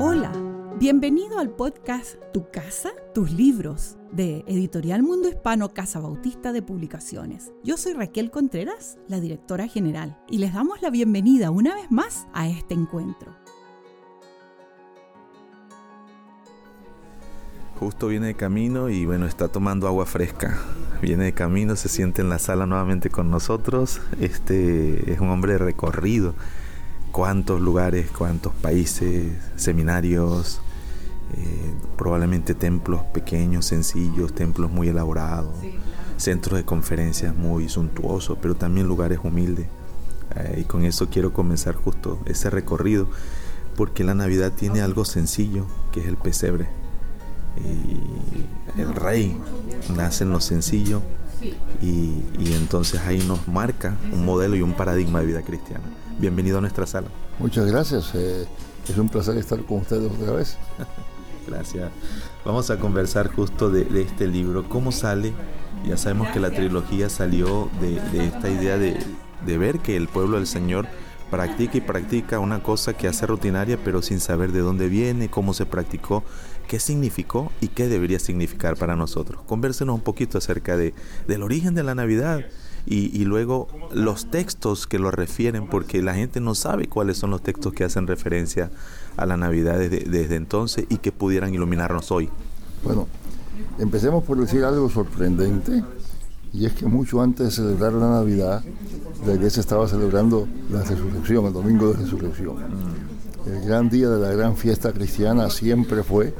Hola, bienvenido al podcast Tu casa, tus libros de Editorial Mundo Hispano Casa Bautista de Publicaciones. Yo soy Raquel Contreras, la directora general, y les damos la bienvenida una vez más a este encuentro. Justo viene de camino y bueno, está tomando agua fresca. Viene de camino, se siente en la sala nuevamente con nosotros. Este es un hombre recorrido. Cuántos lugares, cuántos países, seminarios, eh, probablemente templos pequeños, sencillos, templos muy elaborados, centros de conferencias muy suntuosos, pero también lugares humildes. Eh, y con eso quiero comenzar justo ese recorrido, porque la Navidad tiene algo sencillo, que es el pesebre y el rey nace en lo sencillo y, entonces ahí nos marca un modelo y un paradigma de vida cristiana. Bienvenido a nuestra sala. Muchas gracias, eh, es un placer estar con ustedes otra vez. gracias. Vamos a conversar justo de, este libro, cómo sale. Ya sabemos que la trilogía salió de, esta idea de, de ver que el pueblo del Señor practica y practica una cosa que hace rutinaria pero sin saber de dónde viene, cómo se practicó qué significó y qué debería significar para nosotros. Convérsenos un poquito acerca de, del origen de la Navidad y, luego los textos que lo refieren, porque la gente no sabe cuáles son los textos que hacen referencia a la Navidad desde, desde entonces y que pudieran iluminarnos hoy. Bueno, empecemos por decir algo sorprendente. Y es que mucho antes de celebrar la Navidad, la iglesia estaba celebrando la resurrección, el domingo de resurrección. Mm. El gran día de la gran fiesta cristiana siempre fue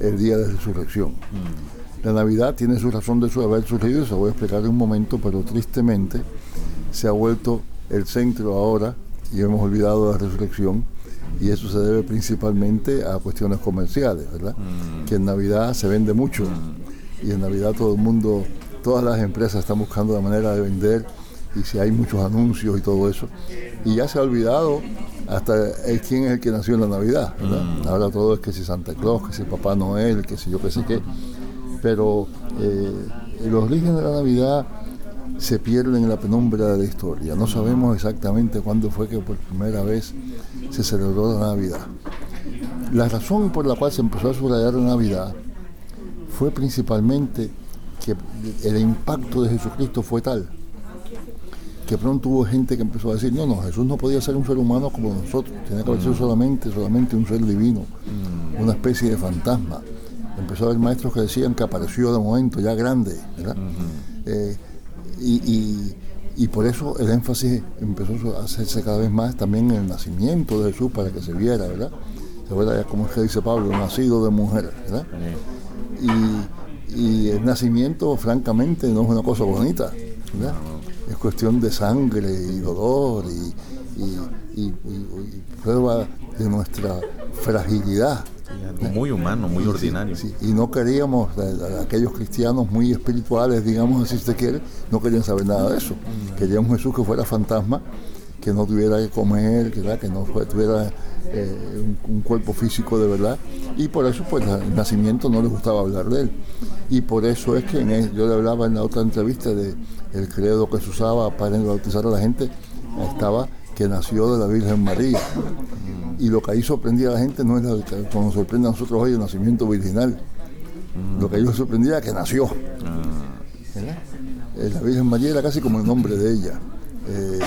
el día de resurrección. Mm. La Navidad tiene su razón de su haber surgido, se voy a explicar en un momento, pero tristemente se ha vuelto el centro ahora y hemos olvidado la resurrección y eso se debe principalmente a cuestiones comerciales, ¿verdad? Mm. Que en Navidad se vende mucho mm. y en Navidad todo el mundo, todas las empresas están buscando la manera de vender y si hay muchos anuncios y todo eso. Y ya se ha olvidado hasta quién es el que nació en la Navidad. Mm. Ahora todo es que si Santa Claus, que si Papá Noel, que si yo qué sé qué. Pero eh, los orígenes de la Navidad se pierden en la penumbra de la historia. No sabemos exactamente cuándo fue que por primera vez se celebró la Navidad. La razón por la cual se empezó a subrayar la Navidad fue principalmente que el impacto de Jesucristo fue tal que pronto hubo gente que empezó a decir, no, no, Jesús no podía ser un ser humano como nosotros, tenía que haber sido mm. solamente, solamente un ser divino, una especie de fantasma. Empezó a haber maestros que decían que apareció de momento, ya grande, ¿verdad? Eh, y, por eso el énfasis empezó a hacerse cada vez más también en el nacimiento de Jesús para que se viera, ¿verdad? Se ve como es que dice Pablo, nacido de mujer, ¿verdad? Y, y el nacimiento, francamente, no es una cosa bonita, ¿verdad? es cuestión de sangre y dolor y, prueba de nuestra fragilidad. Muy humano, muy ordinario. Y no queríamos, aquellos cristianos muy espirituales, digamos así si usted quiere, no querían saber nada de eso. Querían un Jesús que fuera fantasma, que no tuviera que comer, que, que no tuviera eh, un, cuerpo físico de verdad. Y por eso, pues, el nacimiento no les gustaba hablar de él. Y por eso es que yo le hablaba en la otra entrevista de el credo que se usaba para bautizar a la gente, estaba que nació de la Virgen María. Y lo que ahí sorprendía a la gente no es lo que nos sorprende a nosotros hoy el nacimiento virginal. Lo que ahí sorprendía era que nació. Eh, la Virgen María era casi como el nombre de ella. Eh,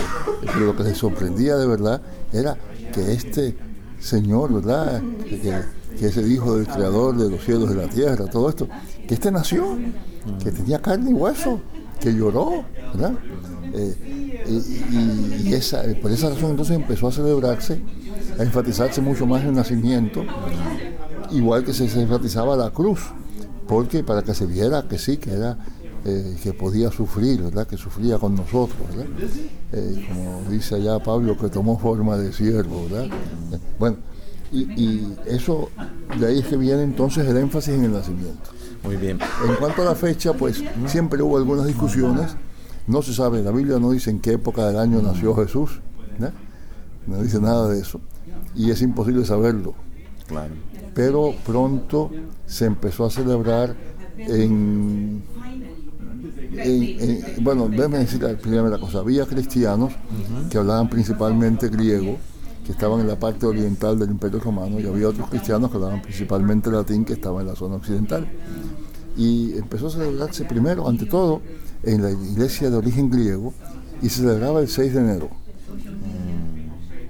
pero lo que les sorprendía de verdad era que este Señor, ¿verdad? Que, que es el Hijo del Creador de los cielos y de la tierra, todo esto, que este nació, que tenía carne y hueso, que lloró, ¿verdad? Eh, y, esa, por esa razón entonces empezó a celebrarse, a enfatizarse mucho más el nacimiento, igual que se, enfatizaba la cruz, porque para que se viera que sí, que era eh, que podía sufrir, ¿verdad? Que sufría con nosotros, ¿verdad? Eh, como dice allá Pablo, que tomó forma de siervo, ¿verdad? bueno, y, y, eso, de ahí es que viene entonces el énfasis en el nacimiento. Muy bien. En cuanto a la fecha, pues siempre hubo algunas discusiones. No se sabe, la Biblia no dice en qué época del año nació Jesús. No dice nada de eso. Y es imposible saberlo. Claro. Pero pronto se empezó a celebrar en, bueno, déjeme decir la primera cosa, había cristianos que hablaban principalmente griego que estaban en la parte oriental del Imperio Romano y había otros cristianos que hablaban principalmente latín que estaban en la zona occidental. Y empezó a celebrarse primero, ante todo, en la iglesia de origen griego y se celebraba el 6 de enero.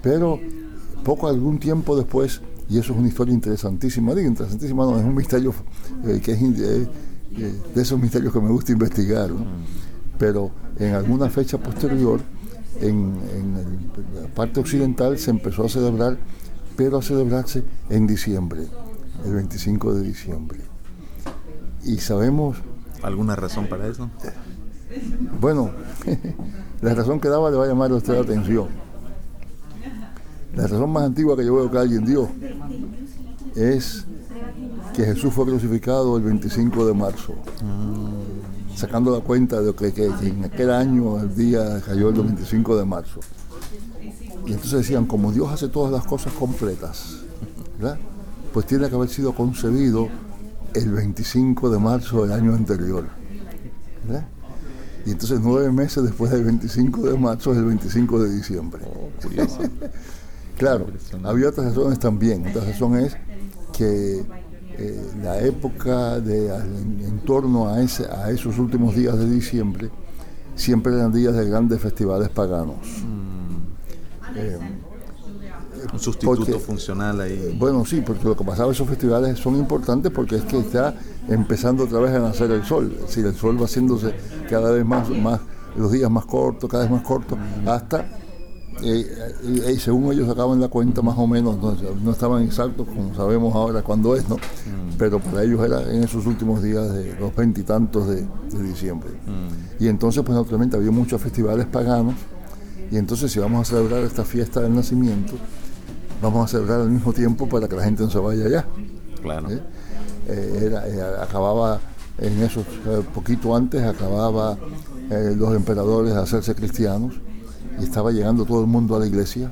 Pero poco algún tiempo después, y eso es una historia interesantísima, digo interesantísima, no, es un misterio eh, que es eh, eh, de esos misterios que me gusta investigar, pero en alguna fecha posterior, en, la parte occidental se empezó a celebrar, pero a celebrarse en diciembre, el 25 de diciembre. Y sabemos... ¿Alguna razón para eso? Bueno, la razón que daba le va a llamar a usted la atención. La razón más antigua que yo veo que alguien dio es que Jesús fue crucificado el 25 de marzo, sacando la cuenta de que, en aquel año el día cayó el 25 de marzo. Y entonces decían, como Dios hace todas las cosas completas, pues tiene que haber sido concebido el 25 de marzo del año anterior. Y entonces nueve meses después del 25 de marzo es el 25 de diciembre. Oh, claro, había otras razones también. Otra razón es que eh, la época de, en, torno a, ese, a esos últimos días de diciembre siempre eran días de grandes festivales paganos. Mm. Eh, sustituto funcional ahí. Bueno, sí, porque lo que pasaba esos festivales son importantes porque es que está empezando otra vez a nacer el sol. Es decir, el sol va haciéndose cada vez más, más los días más cortos, cada vez más cortos, hasta y según ellos sacaban la cuenta más o menos, no, estaban exactos como sabemos ahora cuándo es, ¿no? Mm. Pero para ellos era en esos últimos días de los veintitantos de, diciembre. Mm. Y entonces, pues naturalmente había muchos festivales paganos, y entonces si vamos a celebrar esta fiesta del nacimiento, vamos a celebrar al mismo tiempo para que la gente no se vaya allá. Claro. ¿Eh? Eh, eh, acababa en esos, poquito antes, acababa los emperadores a hacerse cristianos y estaba llegando todo el mundo a la iglesia.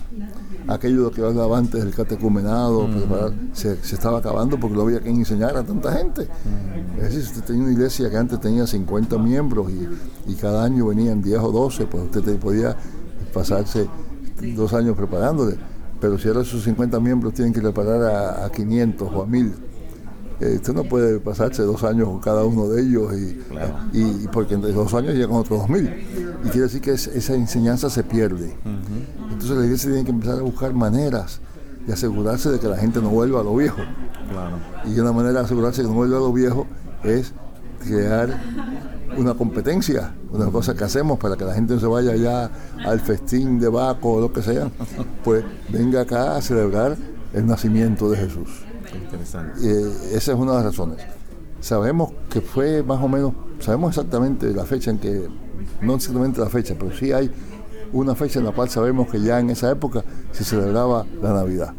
Aquello que hablaba antes del catecumenado, mm. se, estaba acabando porque no había quien enseñar a tanta gente. Mm. Es decir, usted tenía una iglesia que antes tenía 50 miembros y, cada año venían 10 o 12, pues usted podía pasarse dos años preparándole. Pero si ahora esos 50 miembros tienen que preparar a, a 500 o a 1000, eh, usted no puede pasarse dos años con cada uno de ellos y, y, porque en dos años llegan otros dos mil. Y quiere decir que esa enseñanza se pierde. Entonces la iglesia tiene que empezar a buscar maneras de asegurarse de que la gente no vuelva a lo viejo. Y una manera de asegurarse de que no vuelva a lo viejo es crear una competencia, una cosa que hacemos para que la gente no se vaya ya al festín de Baco o lo que sea, pues venga acá a celebrar el nacimiento de Jesús. Eh, esa es una de las razones. Sabemos que fue más o menos, sabemos exactamente la fecha en que, no exactamente la fecha, pero sí hay una fecha en la cual sabemos que ya en esa época se celebraba la Navidad.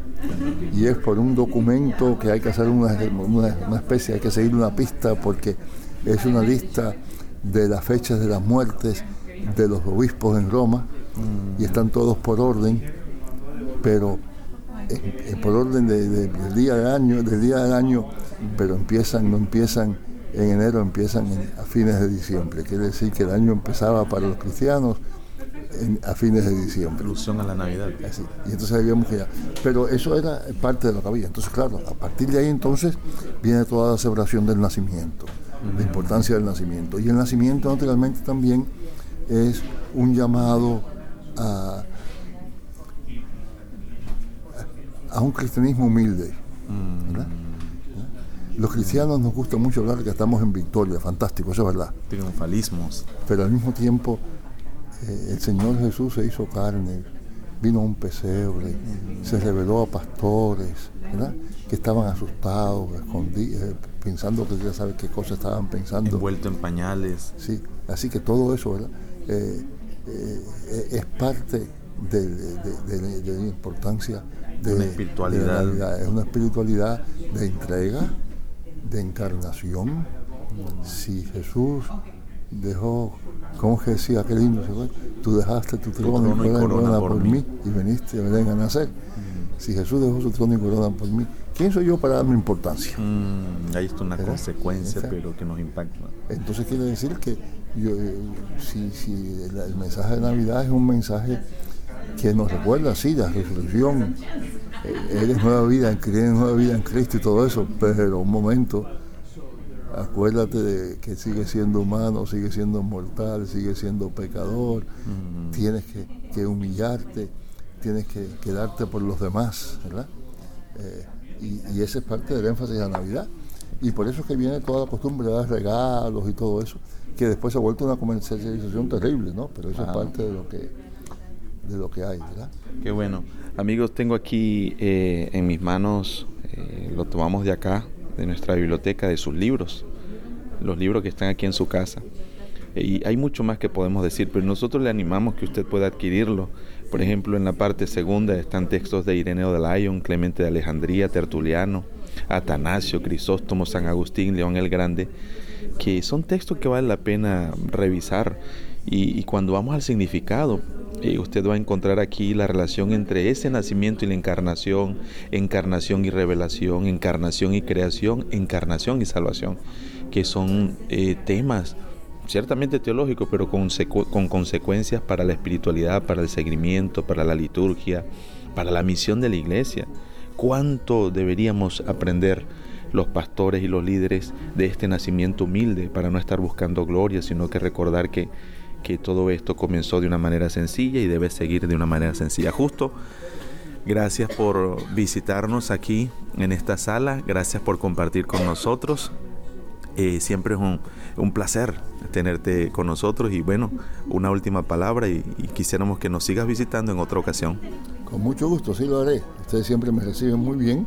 Y es por un documento que hay que hacer una, una, especie, hay que seguir una pista porque es una lista de las fechas de las muertes de los obispos en Roma y están todos por orden, pero por orden del día del año, del día del año, pero empiezan, no empiezan en enero, empiezan a fines de diciembre. Quiere decir que el año empezaba para los cristianos a fines de diciembre. Alusión a la Navidad. Y entonces habíamos que ya. Pero eso era parte de lo que había. Entonces, claro, a partir de ahí entonces viene toda la celebración del nacimiento, la importancia del nacimiento. Y el nacimiento naturalmente también es un llamado a a un cristianismo humilde. Los cristianos nos gusta mucho hablar de que estamos en victoria, fantástico, eso es verdad. Triunfalismos. Pero al mismo tiempo, eh, el Señor Jesús se hizo carne, vino a un pesebre, se reveló a pastores, que estaban asustados, escondidos, eh, pensando que ya sabes qué cosas estaban pensando. Envuelto en pañales. Sí, así que todo eso eh, es parte de, la importancia de, una espiritualidad. es una espiritualidad de entrega, de encarnación. Si Jesús dejó, ¿cómo que decía aquel lindo? Tú dejaste tu trono, y corona, por, mí y viniste a Belén a nacer. Mm. Si Jesús dejó su trono y corona por mí, ¿quién soy yo para darme importancia? Mm, ahí está una consecuencia, pero que nos impacta. Entonces quiere decir que yo, eh, si, si el mensaje de Navidad es un mensaje que nos recuerda, sí, la resurrección, eh, eres nueva vida, eres nueva vida en Cristo y todo eso, pero un momento, acuérdate de que sigue siendo humano, sigue siendo mortal, sigue siendo pecador, tienes que, humillarte, tienes que quedarte por los demás, ¿verdad? Eh, y, y, ese es parte del énfasis de la Navidad. Y por eso es que viene toda la costumbre de dar regalos y todo eso, que después se ha vuelto una comercialización terrible, ¿no? Pero eso es parte de lo que de lo que hay, ¿verdad? Qué bueno. Amigos, tengo aquí eh, en mis manos, eh, lo tomamos de acá, de nuestra biblioteca, de sus libros, los libros que están aquí en su casa. Y hay mucho más que podemos decir, pero nosotros le animamos que usted pueda adquirirlo. Por ejemplo, en la parte segunda están textos de Ireneo de Lyon, Clemente de Alejandría, Tertuliano, Atanasio, Crisóstomo, San Agustín, León el Grande, que son textos que vale la pena revisar. Y, cuando vamos al significado, eh, usted va a encontrar aquí la relación entre ese nacimiento y la encarnación, encarnación y revelación, encarnación y creación, encarnación y salvación, que son eh, temas ciertamente teológicos, pero con, con consecuencias para la espiritualidad, para el seguimiento, para la liturgia, para la misión de la iglesia. ¿Cuánto deberíamos aprender los pastores y los líderes de este nacimiento humilde para no estar buscando gloria, sino que recordar que, que todo esto comenzó de una manera sencilla y debe seguir de una manera sencilla? Justo. Gracias por visitarnos aquí en esta sala, gracias por compartir con nosotros. Eh, siempre es un, un, placer tenerte con nosotros y bueno, una última palabra y, y quisiéramos que nos sigas visitando en otra ocasión. Con mucho gusto, sí lo haré. Ustedes siempre me reciben muy bien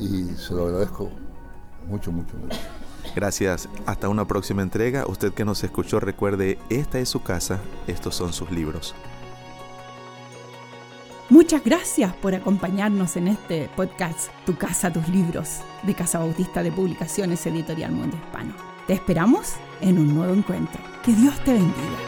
y se lo agradezco mucho, mucho, mucho. Gracias. Hasta una próxima entrega. Usted que nos escuchó, recuerde, esta es su casa, estos son sus libros. Muchas gracias por acompañarnos en este podcast Tu casa, tus libros de Casa Bautista de Publicaciones Editorial Mundo Hispano. Te esperamos en un nuevo encuentro. Que Dios te bendiga.